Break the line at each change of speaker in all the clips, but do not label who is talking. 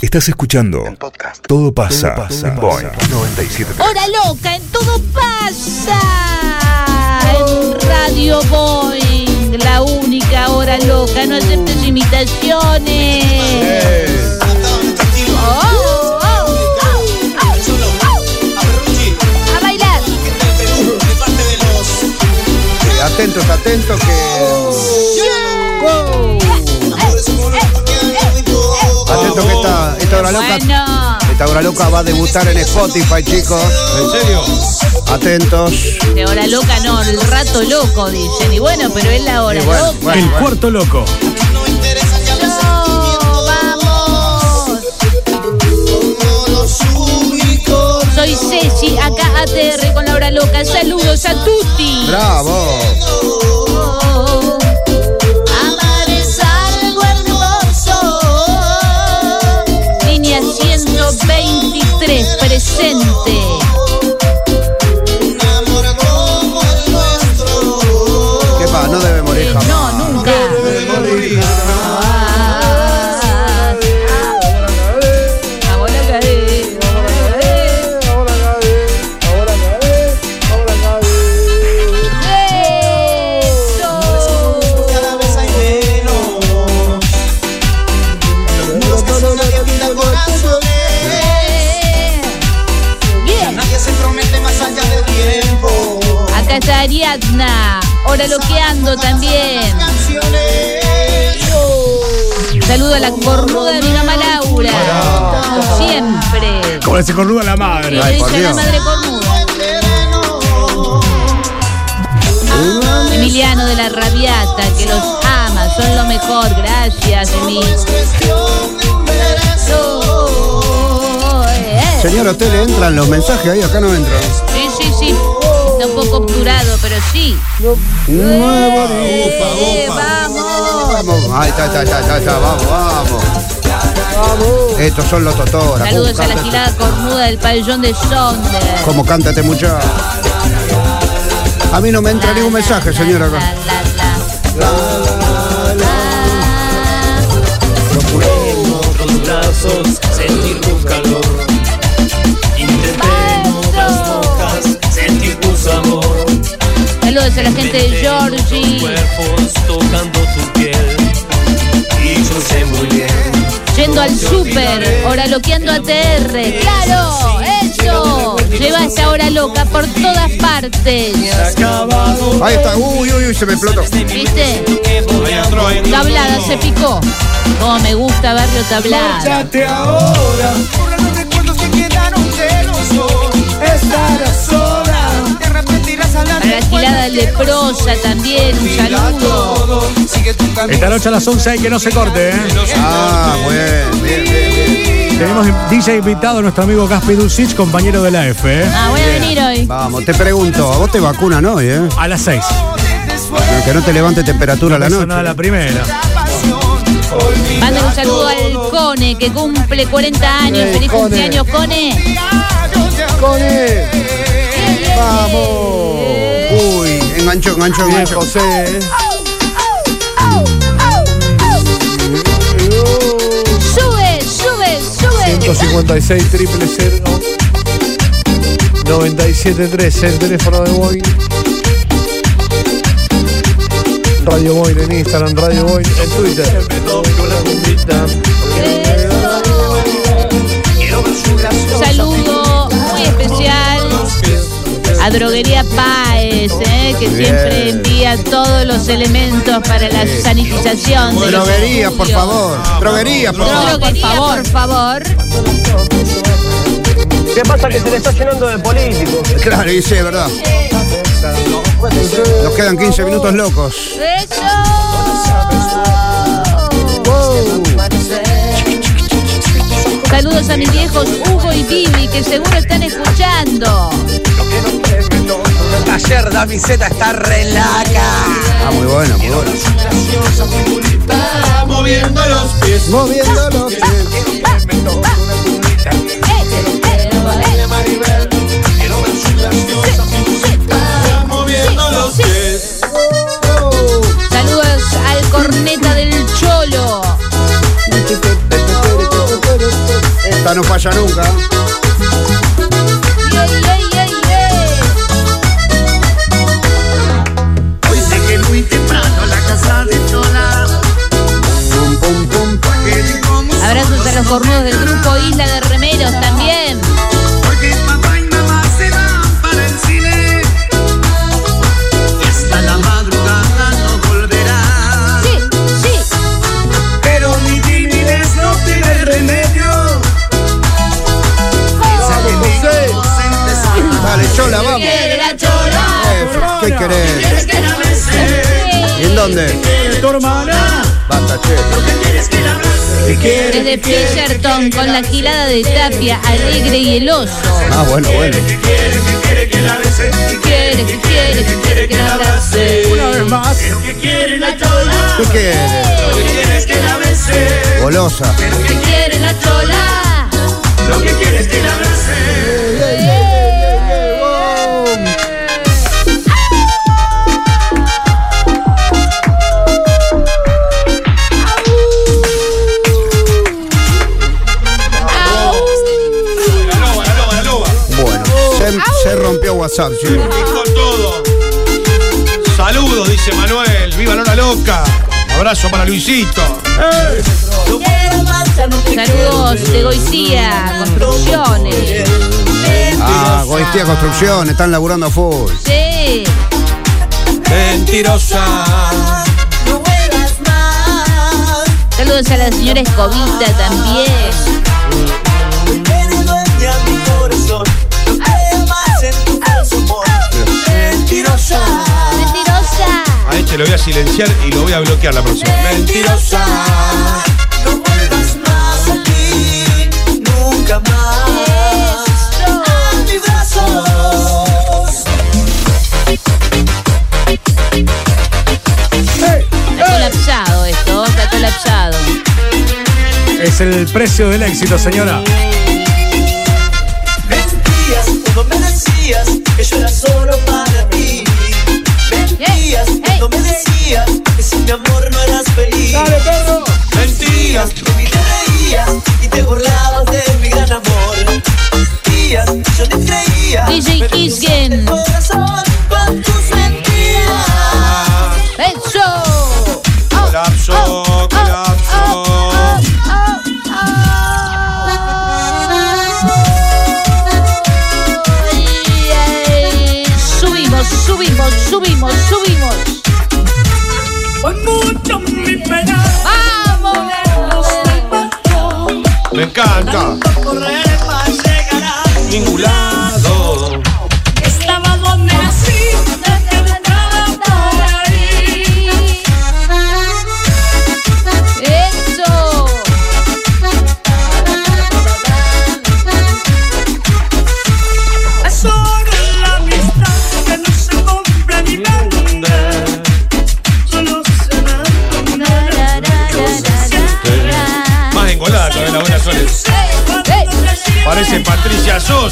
Estás escuchando Todo pasa, en Boing 97.
Hora loca, en todo pasa. En Radio Boeing, la única hora loca, no aceptes imitaciones. Oh, oh, oh, oh, oh. A bailar.
Atentos, atentos que. Atentos que esta, esta hora loca.
Bueno,
Esta hora loca va a debutar en Spotify, chicos.
¿En serio?
Atentos.
de hora loca no, el rato loco dicen. Y bueno, pero es la hora
bueno,
loca.
bueno,
El
bueno.
cuarto loco.
No, vamos. Soy Ceci, acá ATR con la hora loca. Saludos a Tutti.
Bravo.
Ariadna, ahora loqueando también. Saludo a la cornuda de mi mamá Laura. Como siempre.
Como se cornuda la madre.
Ay, por
la madre cornuda. Emiliano de la Rabiata, que los ama, son lo mejor. Gracias, Emi.
Señora, ¿a usted le entran los mensajes ahí? Acá no entran.
Sí, sí, sí. Está un poco obturado, pero sí.
Nuevo
Eh, vamos.
Vamos. Ahí está, está, está, está, está. Vamos, vamos. Estos son los totoras.
Saludos
¿Cómo
a la
canta-
gilada cornuda del pabellón de Sonder.
¿Cómo cántate mucho? A mí no me entra ningún mensaje, señora.
La,
acá.
la, la.
Procuremos con brazos sentir tu calor.
Saludos a la gente de Georgie.
Cuerpos tocando tu piel. Y yo sé muy bien.
Yendo al súper, hora loqueando ATR. ¡Claro! ¡Eso! Lleva esa hora loca por todas partes.
Ahí está. Uy, uy, uy, se me explotó.
¿Viste? Tablada se picó. Como me gusta Barrio Tablada.
ahora.
Gilada leprosa también, un saludo.
Esta noche a las 11 hay que no se corte, ¿eh?
Ah, bien, bien, bien, bien.
Tenemos DJ invitado a nuestro amigo Gaspi Dulcich, compañero de la F, ¿eh?
Ah, voy a venir hoy.
Vamos, te pregunto, ¿a vos te vacunan hoy, eh?
A las 6.
Bueno, Que no te levante temperatura a la noche.
la primera.
Manden un saludo al Cone que cumple 40 años. Feliz
Cone.
cumpleaños, Cone.
¡Cone! ¡Vamos! Uy, enganchó, enganchó,
Bien,
enganchó.
José.
Sube, sube, sube.
156 triple 0 973 el teléfono de Boeing Radio Boeing en Instagram, Radio Boeing en Twitter.
Un saludo muy especial a Droguería Paes, eh, que siempre envía todos los elementos para la sanitización. de
Droguería, por favor. Droguería, por favor.
Droguería, por favor.
¿Qué pasa que se le está llenando de políticos?
Claro, y sí, es verdad. Nos quedan 15 minutos locos.
Eso. Saludos a mis viejos Hugo y Vivi que seguro están escuchando.
Ayer Dami Z está relaca.
Ah, muy bueno, muy bueno.
Moviendo los pies.
Moviendo los pies.
Moviendo los pies.
Saludos al corneta del Cholo.
Esta no falla nunca.
Desde Fisherton con la gilada de Tapia, Alegre y el oso.
Ah, bueno, bueno.
¿Qué quiere, que quiere que la bese? ¿Qué
Quiere, que quiere, que quiere que la abrace.
Una vez más.
que quiere la chola?
¿Qué
que la bese?
Golosa.
Que quiere la chola.
Lo que quieres que la abrace.
WhatsApp, sí.
Dijo todo. Saludos, dice Manuel. Viva Lora Loca. Abrazo para Luisito.
Saludos de Goicía, Construcciones.
Ah, Goistía Construcción, están laburando a full.
Sí.
Mentirosa.
Saludos a la señora Escobita también. Mentirosa.
A este lo voy a silenciar y lo voy a bloquear la próxima. Mentirosa.
No vuelvas más aquí, nunca más. A mis brazos.
Está colapsado esto, está colapsado.
Es el precio del éxito, señora.
Mentías cuando me decías que yo era solo para. Mentías cuando me decías que sin mi amor no eras feliz. Mentías ni te reías y te burlabas de mi gran amor. Mentías, yo te creía.
DJ Kisgen.
corazón con tus mentiras.
Subimos, subimos.
Con mucho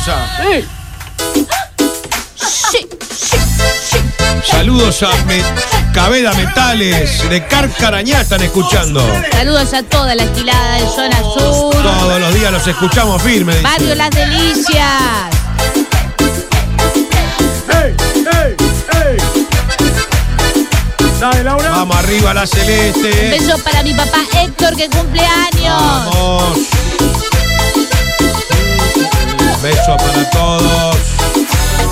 Sí, sí, sí.
Saludos a Me- Cabeda Metales de Carcarañá están escuchando.
Saludos a toda la esquilada de zona sur.
Todos los días los escuchamos firmes.
Barrio Las Delicias.
Dale, Laura.
Vamos arriba la
Un
celeste.
beso para mi papá Héctor que cumple años.
Vamos. Beso para todos.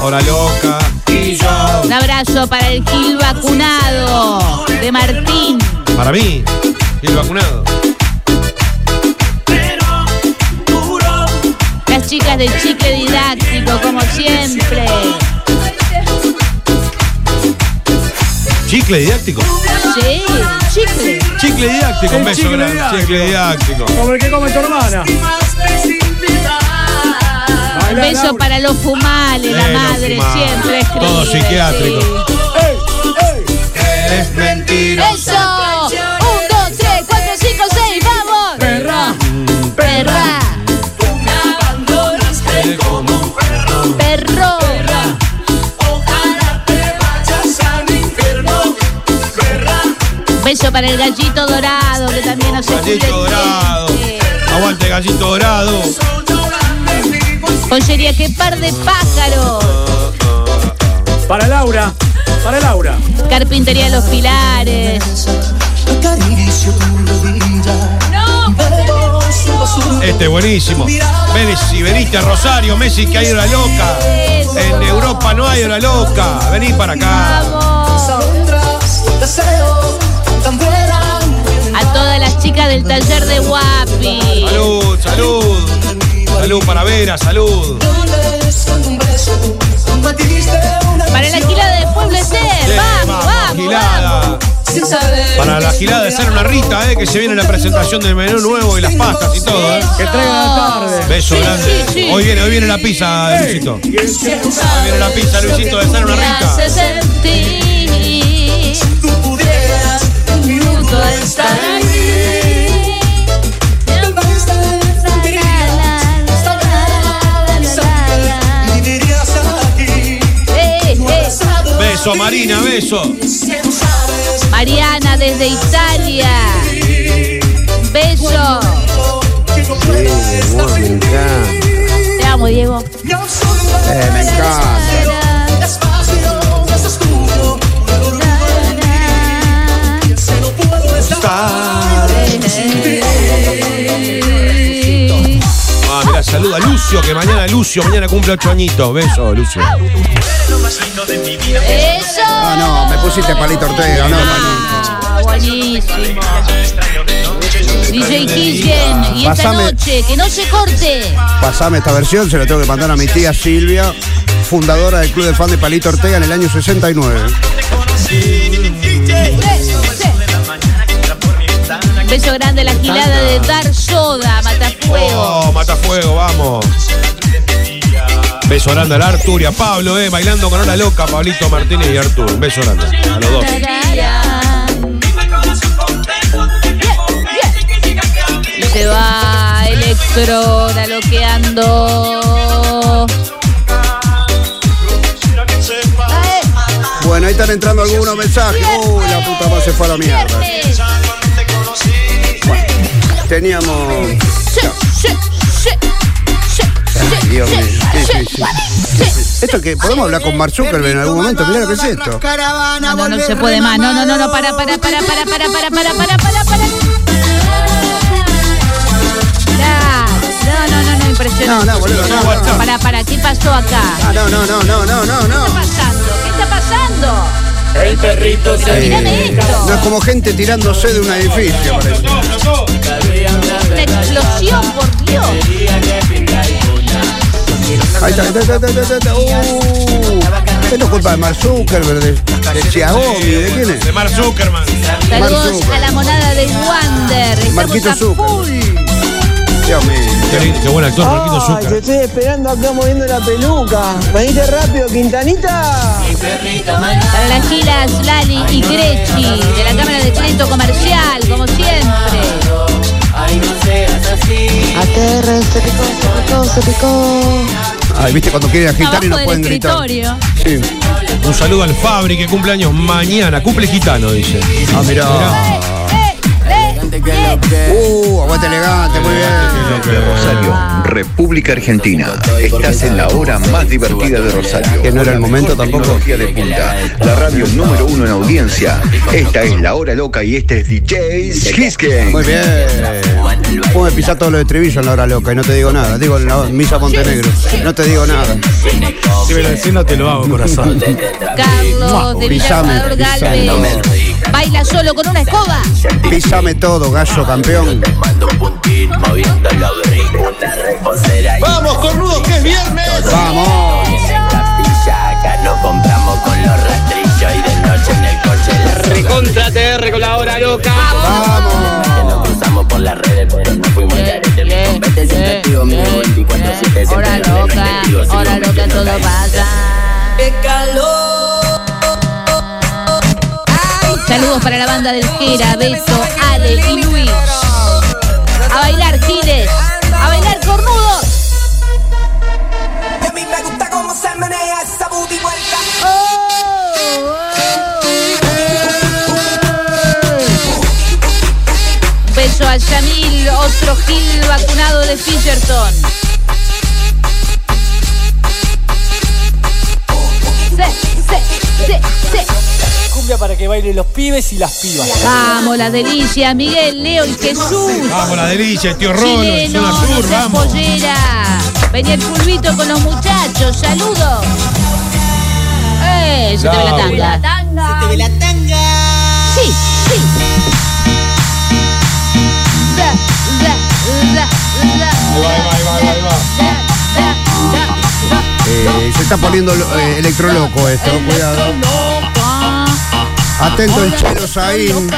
Hora loca. Y yo.
Un abrazo para el Gil vacunado de Martín.
Para mí. El vacunado.
Las chicas de chicle didáctico, como siempre.
Chicle didáctico.
Sí, chicle.
Chicle didáctico. Un beso grande. Chicle didáctico.
Como el que come tu hermana.
Un beso
Laura.
para los fumales, la
Eh,
madre
fumales.
siempre escribe.
Todo psiquiátrico.
sí.
¡Ey! ¡Ey!
Eres mentira.
¡Eso! Un, dos, tres, cuatro, cinco, seis, ¡vamos!
Perra.
Perra,
Me abandonaste como un perro.
perro.
Ojalá te vayas al infierno. Perra.
Un beso para el gallito dorado que también nos escucha.
Gallito dorado. Aguante gallito dorado.
Joyería, qué par de pájaros.
Para Laura, para Laura.
Carpintería Los Pilares.
Este es buenísimo. Ven, si veniste a Rosario, Messi, que hay hora loca. En Europa no hay hora loca. Vení para acá.
Vamos. A todas las chicas del taller de Guapi.
Salud, salud. Salud para Vera, salud.
Para la gilada de Pueblo Ser.
Sí,
Vamos, vamos,
gilada.
vamos.
Para la gilada de ser una Rita, eh, que se viene la presentación del menú nuevo y las pastas y todo. Eh.
Que traigan la tarde.
Beso
Sí,
grande.
sí, sí.
Hoy viene, hoy viene la pizza, Luisito. Hoy viene la pizza, Luisito, de ser una Rita. Beso, Marina, beso.
Mariana desde Italia. Beso.
Me encanta.
Te amo, Diego.
Eh, me encanta.
Saluda a Lucio, que mañana Lucio, mañana cumple ocho añitos. Beso, Lucio.
Eso.
Ah, no, me pusiste palito Ortega, no, palito.
Ah, buenísimo. DJ Killen, y esta
Pasame.
noche, que no se corte.
Pasame esta versión, se la tengo que mandar a mi tía Silvia, fundadora del club de fan de Palito Ortega en el año 69.
Beso grande a la gilada de Dar Soda, Matafuego.
Oh, Matafuego, vamos. Beso grande a Artur y a Pablo, eh, bailando con hora loca, Pablito Martínez y Artur. Un beso grande a los dos.
Y se va Electro, loqueando.
Bueno, ahí están entrando algunos mensajes. Uy, la puta madre se fue a la mierda. Teníamos. Dios mío. Sí, sí, sí. Esto que podemos hablar con Mark Zuckerberg en algún momento. Mirá lo que es esto.
No, no, no se puede más. No, no, no, no, para, para, para, para, para, para, para, para, para, para. No, no, no, no, impresionante.
No, no, boludo, no, no, no.
Para, para, ¿qué pasó acá?
Ah, no, no, no, no, no, no,
¿Qué
no.
está pasando? ¿Qué está pasando?
El perrito se
esto.
No es como gente tirándose de un edificio, parece.
Una explosión, por Dios.
Ahí está, ahí está, ahí está, ahí está, ahí está. Uh, esto es culpa de Mark Zuckerberg, de, de Xiaomi, ¿de quién es?
De Mark Zuckerman.
Saludos
Zuckerberg.
a la monada de Wander. Estamos
Marquito
a
Zuckerberg.
full.
Dios mío.
Qué, lindo, qué buen actor, Marquito
Ay, te estoy esperando acá moviendo la peluca. Venite rápido, Quintanita.
Para las gilas Lali y Grechi de la Cámara de Crédito Comercial, como siempre.
Aterra, se picó, se picó, se picó.
Ay, viste cuando quieren agitar y no pueden gritar. Sí.
Un saludo al Fabri que cumple años mañana. Cumple gitano, dice.
Ah, mirá. Uh, aguante elegante, muy bien.
Rosario, República Argentina. Estás en la hora más divertida de Rosario.
Que no era el momento tampoco.
Tecnología de punta. La radio número uno en audiencia. Esta es la hora loca y este es DJ Hisken.
Muy bien. Puedo pisar todos los estribillos en la hora loca y no te digo nada. Digo en la misa Montenegro. No te digo nada.
Si me lo decís, no te lo hago, corazón.
Carlos de. Galvez. Baila solo con una escoba.
Písame todo, gallo campeón.
¡Vamos, cornudos, que es viernes!
Vamos.
Nos compramos con los rastrillos y de noche en el coche la
Recontra TR con la hora loca.
Vamos.
La banda del Jera, Beto, Ale y Luis. A bailar, Giles. A bailar, cornudos.
A mí me gusta cómo se menea esa booty vuelta.
Un beso a Yamil, otro Gil Everton. Sí, sí, sí, sí.
Cumbia para que bailen los pibes y las pibas.
Vamos, la delicia, Miguel, Leo y Jesús.
Vamos, la delicia, el tío Rolo, en
Chileno,
zona sur,
no seas
vamos.
pollera. Venía el pulvito con los muchachos, saludos. ¡Eh! Se te ve la tanga.
Se te ve la tanga.
Sí, sí.
Eh, se está poniendo eh, electroloco esto, cuidado. Atento el Chelo
Saín.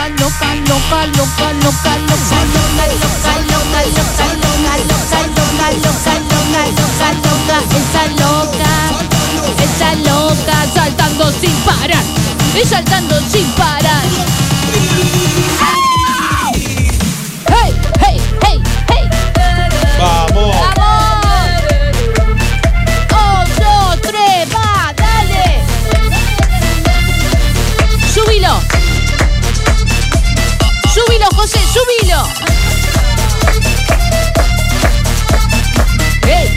Esa loca saltando sin parar y saltando sin parar. ¡Hey, hey, hey, hey!
¡Vamos!
José! ¡Subilo! ¡Ey!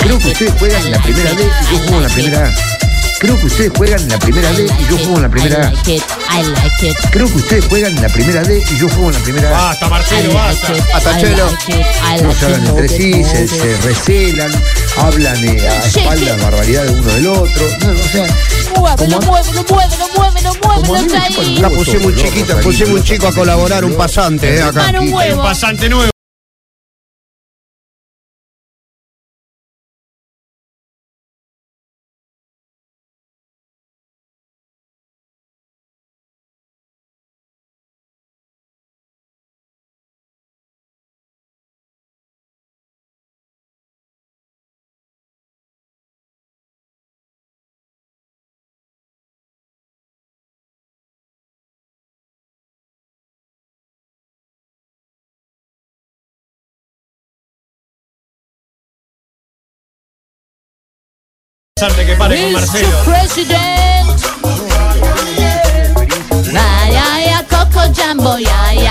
Creo que ustedes juegan la primera D y yo juego la primera A. Creo que ustedes juegan en la primera D y yo juego en la primera A. Creo que ustedes juegan en la primera D y yo juego en la primera A.
Basta, Marcelo, basta.
Hasta chelo.
No se hablan entre sí, se, se recelan, hablan eh, a espaldas
sí.
barbaridades de uno del otro. No, o sea,
Muévelo, muévelo, muévelo, muévelo, muévelo
huevo
pusimos un
¿no?
chiquito, pusimos un chico a colaborar, un pasante, eh, acá.
Un
pasante nuevo. interesante que pare con Marcelo.
Jumbo, yeah. Ay,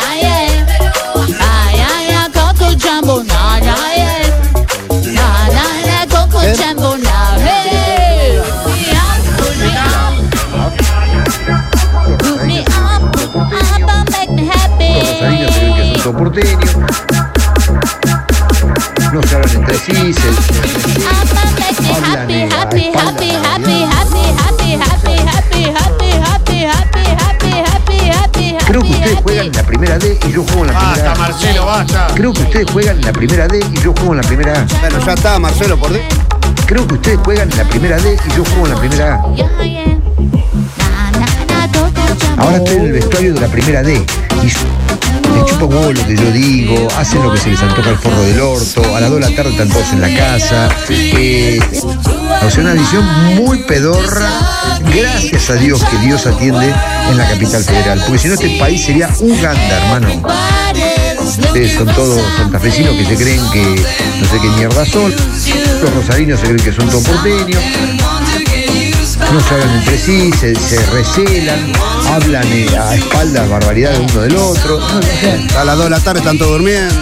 ay, ay, Coco Jumbo,
nah, nah, yeah. Nah, nah,
happy, happy, happy, happy, happy,
Creo que
happy,
ustedes
happy.
juegan en la primera D y yo juego en la primera
Basta,
A.
Marcelo, basta.
Creo que ustedes juegan en la primera D y yo juego en la primera A.
Bueno, ya está, Marcelo, por dentro.
Creo que ustedes juegan en la primera D y yo juego en la primera A. Ahora estoy en el vestuario de la primera D y les chupa lo que yo digo, hacen lo que se les antoja el forro del orto, a las 2 de la tarde están todos en la casa. eh, o sea, una visión muy pedorra. Gracias a Dios que Dios atiende en la capital federal, porque si no este país sería Uganda, hermano. Ustedes son todos santafesinos que se creen que no sé qué mierda son. Los rosarinos se creen que son todos porteños. No se hablan entre sí, se, se recelan, hablan eh, a espaldas barbaridades de uno del otro. No,
A las 2 de la tarde están todos durmiendo.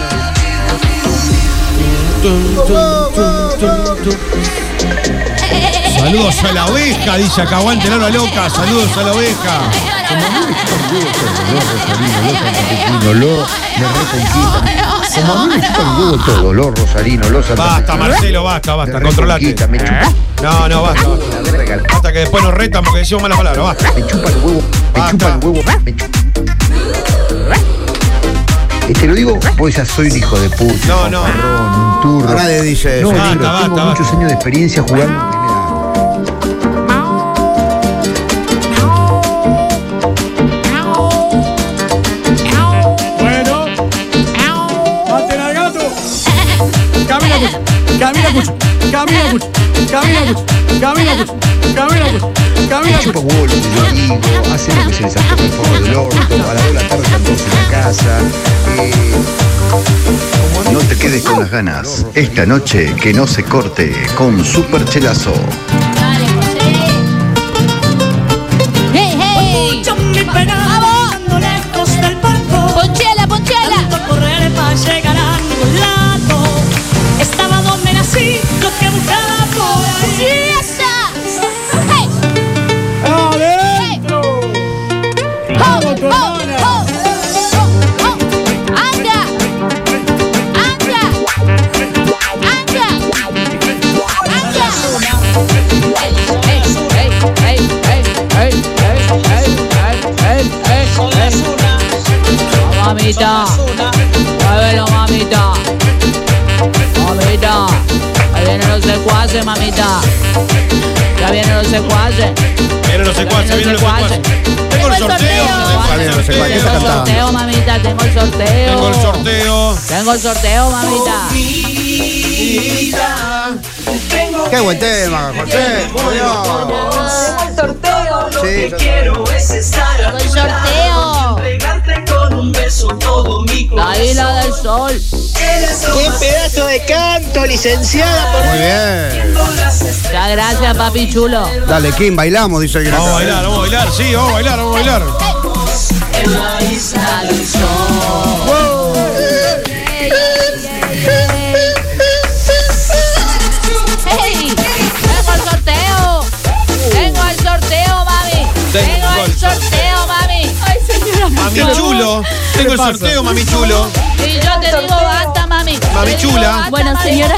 Saludos a la oveja, dice acá, aguante la loca. Saludos a la oveja.
me. Como a mí me chupan huevo todo, los rosarinos, los
Basta. Marcelo, basta, basta,
Me
controlate.
reconquistan, me chupan,
No, no, basta. basta. Basta que después nos retan porque decimos malas palabras, basta.
me chupan huevo, me
Basta.
chupan huevo, me chupan. Y te lo digo, pues ya soy un hijo de puta,
No,
un
no.
un turro.
Nadie dice
No,
eso.
Basta,
negro, tengo
basta,
muchos
basta.
años de experiencia jugando en primera.
camina mucho, camina mucho, camina mucho, camina mucho, camina mucho, camina
mucho. yo amigo, hace lo que se les antoje el favor del orto, a la hora de la tarde están todos en la casa.
No te quedes con las ganas. Esta noche que no se corte con Super Chelazo.
Dale,
José. ¡Hey, hey! Los secuaces, vienen los secuaces.
Tengo el sorteo.
Ah, vienen los secuaces, ¿qué está
Tengo el sorteo, mamita, tengo el sorteo.
Tengo el sorteo.
Tengo el sorteo, mamita.
Qué buen tema, José. Dios. Sí, yo-
Quiero es estar
Tengo el sorteo.
Todo mi
La isla del sol.
¡Qué pedazo de canto, licenciada! Por...
Muy bien.
Muchas gracias, papi chulo.
Dale, Kim, bailamos, dice el
Vamos a bailar, vamos a bailar, sí, vamos a bailar, vamos a bailar.
En la isla del sol
Mami
chulo. Tengo el
pasa?
sorteo, mami chulo.
Y yo te digo basta, mami.
Mami chula.
Bueno, señora,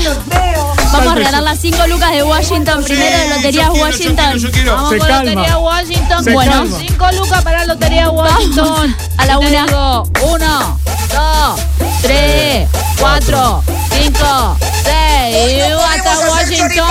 vamos a regalar las 5 lucas de Washington, primero de
Sí,
Loterías
yo quiero, yo
Washington.
quiero, yo quiero.
Vamos
Se
con
calma.
Lotería Washington.
Se
bueno,
calma.
cinco lucas para Lotería Washington.
A la
Yo te
una.
digo, uno, dos, tres, cuatro, cinco, seis. Y hasta Washington.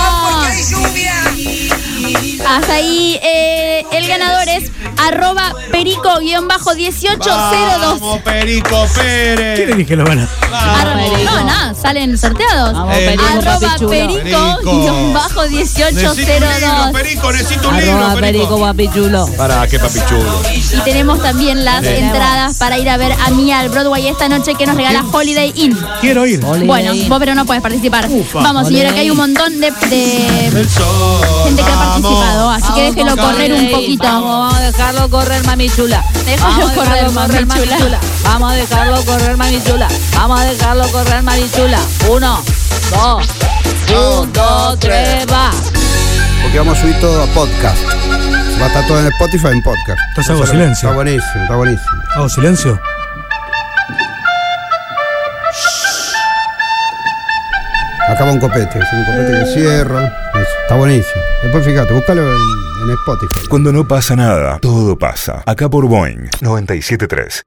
Hasta ahí, eh, el ganador es arroba perico-1802.
Vamos, Perico
¿Quién
Pérez.
los ganas?
Arro-
Perico.
No, nada, salen sorteados.
Vamos,
Eh,
Perico, papi
Arroba
chulo.
Necesito un libro,
perico-1802.
Perico, necesito un libro,
Arroba Perico,
Perico.
papi chulo.
Para, qué papi chulo.
Y tenemos también las entradas para ir a ver a Mía al Broadway esta noche que nos regala Holiday Inn.
Quiero ir.
Holiday
Bueno,
Inn.
vos pero no puedes participar.
Ufa.
Vamos, señora, que hay un montón de, de
El sol.
gente que ha
vamos.
participado, así que
Vamos
déjelo correr un poquito.
Vamos, vamos a dejarlo correr, mami chula.
Déjalo
Vamos a
correr,
dejarlo
mami chula.
Vamos a dejarlo correr, mami chula. Vamos a dejarlo correr, mami chula. Uno, dos, un, dos, tres, va.
Porque vamos a subir todo a podcast. Va a estar todo en Spotify en podcast.
Entonces hago silencio.
Está buenísimo, está buenísimo.
Hago silencio.
Acá va un copete, es un copete que cierra. Eso, está buenísimo. Después fíjate, búscalo en, en Spotify.
Cuando no pasa nada, todo pasa. Acá por Boeing 973.